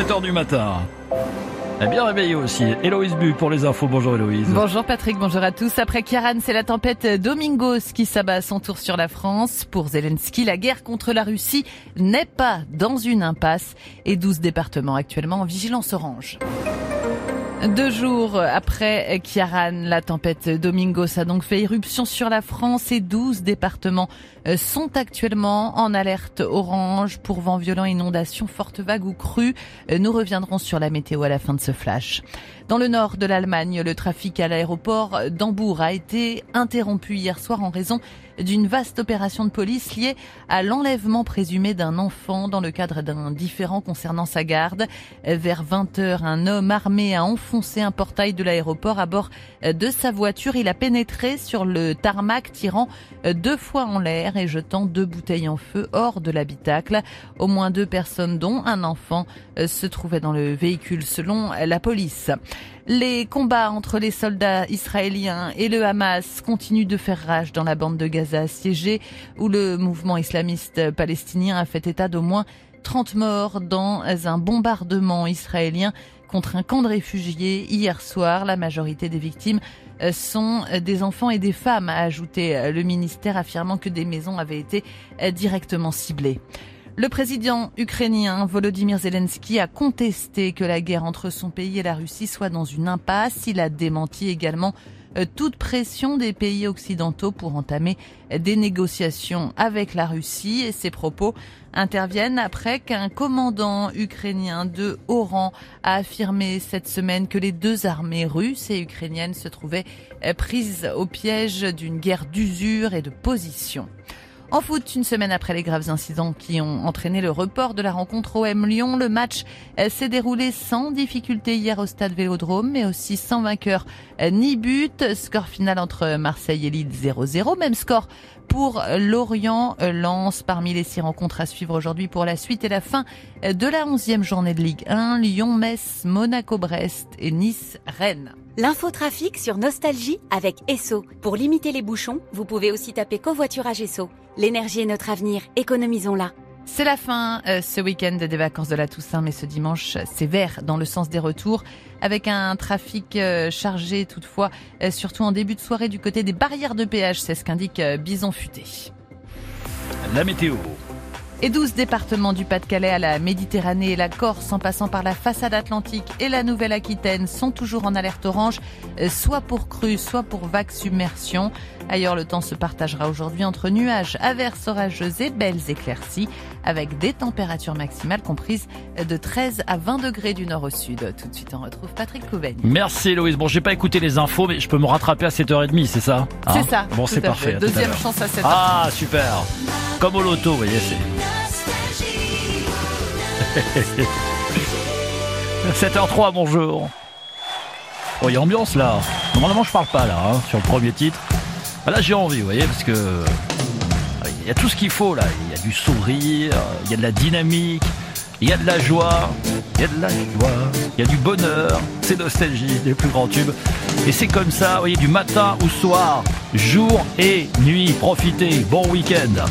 7h du matin. Et bien réveillé aussi. Héloïse Bu pour les infos. Bonjour Héloïse. Bonjour Patrick, bonjour à tous. Après Kiaran, c'est la tempête Domingos qui s'abat à son tour sur la France. Pour Zelensky, la guerre contre la Russie n'est pas dans une impasse et 12 départements actuellement en vigilance orange. Deux jours après Kiaran, la tempête Domingos a donc fait éruption sur la France et 12 départements euh, sont actuellement en alerte orange pour vent violent, inondations, fortes vagues ou crues. Euh, nous reviendrons sur la météo à la fin de ce flash. Dans le nord de l'Allemagne, le trafic à l'aéroport d'Hambourg a été interrompu hier soir en raison d'une vaste opération de police liée à l'enlèvement présumé d'un enfant dans le cadre d'un différend concernant sa garde. Vers 20 heures, un homme armé a enfoncé un portail de l'aéroport à bord de sa voiture. Il a pénétré sur le tarmac, tirant deux fois en l'air et jetant deux bouteilles en feu hors de l'habitacle. Au moins deux personnes, dont un enfant, se trouvaient dans le véhicule selon la police. Les combats entre les soldats israéliens et le Hamas continuent de faire rage dans la bande de Gaza assiégée où le mouvement islamiste palestinien a fait état d'au moins 30 morts dans un bombardement israélien contre un camp de réfugiés hier soir. La majorité des victimes sont des enfants et des femmes, a ajouté le ministère, affirmant que des maisons avaient été directement ciblées. Le président ukrainien Volodymyr Zelensky a contesté que la guerre entre son pays et la Russie soit dans une impasse. Il a démenti également euh, toute pression des pays occidentaux pour entamer des négociations avec la Russie et ses propos interviennent après qu'un commandant ukrainien de haut rang a affirmé cette semaine que les deux armées russes et ukrainiennes se trouvaient euh, prises au piège d'une guerre d'usure et de position. En foot, une semaine après les graves incidents qui ont entraîné le report de la rencontre OM Lyon, le match euh, s'est déroulé sans difficulté hier au stade Vélodrome, mais aussi sans vainqueur euh, ni but. Score final entre Marseille et Lille 0-0. Même score pour Lorient euh, Lens parmi les six rencontres à suivre aujourd'hui pour la suite et la fin de la onzième journée de Ligue 1. Lyon, Metz, Monaco, Brest et Nice, Rennes. L'infotrafic sur Nostalgie avec Esso. Pour limiter les bouchons, vous pouvez aussi taper covoiturage Esso. L'énergie est notre avenir, économisons-la. C'est la fin euh, ce week-end des vacances de la Toussaint, mais ce dimanche, c'est vert dans le sens des retours, avec un trafic euh, chargé toutefois, euh, surtout en début de soirée du côté des barrières de péage, c'est ce qu'indique Bison Futé. La météo. Et 12 départements du Pas-de-Calais à la Méditerranée et la Corse en passant par la façade atlantique et la Nouvelle-Aquitaine sont toujours en alerte orange, soit pour crue, soit pour vague submersion. Ailleurs, le temps se partagera aujourd'hui entre nuages, averses orageuses et belles éclaircies avec des températures maximales comprises de 13 à 20 degrés du nord au sud. Tout de suite, on retrouve Patrick Couvaigne. Merci Loïs. Bon, j'ai pas écouté les infos, mais je peux me rattraper à 7h30, c'est ça hein? C'est ça. Bon, c'est parfait. Deuxième chance à 7h. Ah, super. Comme au loto, vous voyez, c'est... 7h03, bonjour. Oh, il y a ambiance là. Normalement, je parle pas là, hein, sur le premier titre. Ah, là, j'ai envie, vous voyez, parce que. Il y a tout ce qu'il faut là. Il y a du sourire, il y a de la dynamique, il y a de la joie, il y a de la joie, il y a du bonheur. C'est nostalgie, des plus grands tubes. Et c'est comme ça, vous voyez, du matin au soir, jour et nuit. Profitez, bon week-end.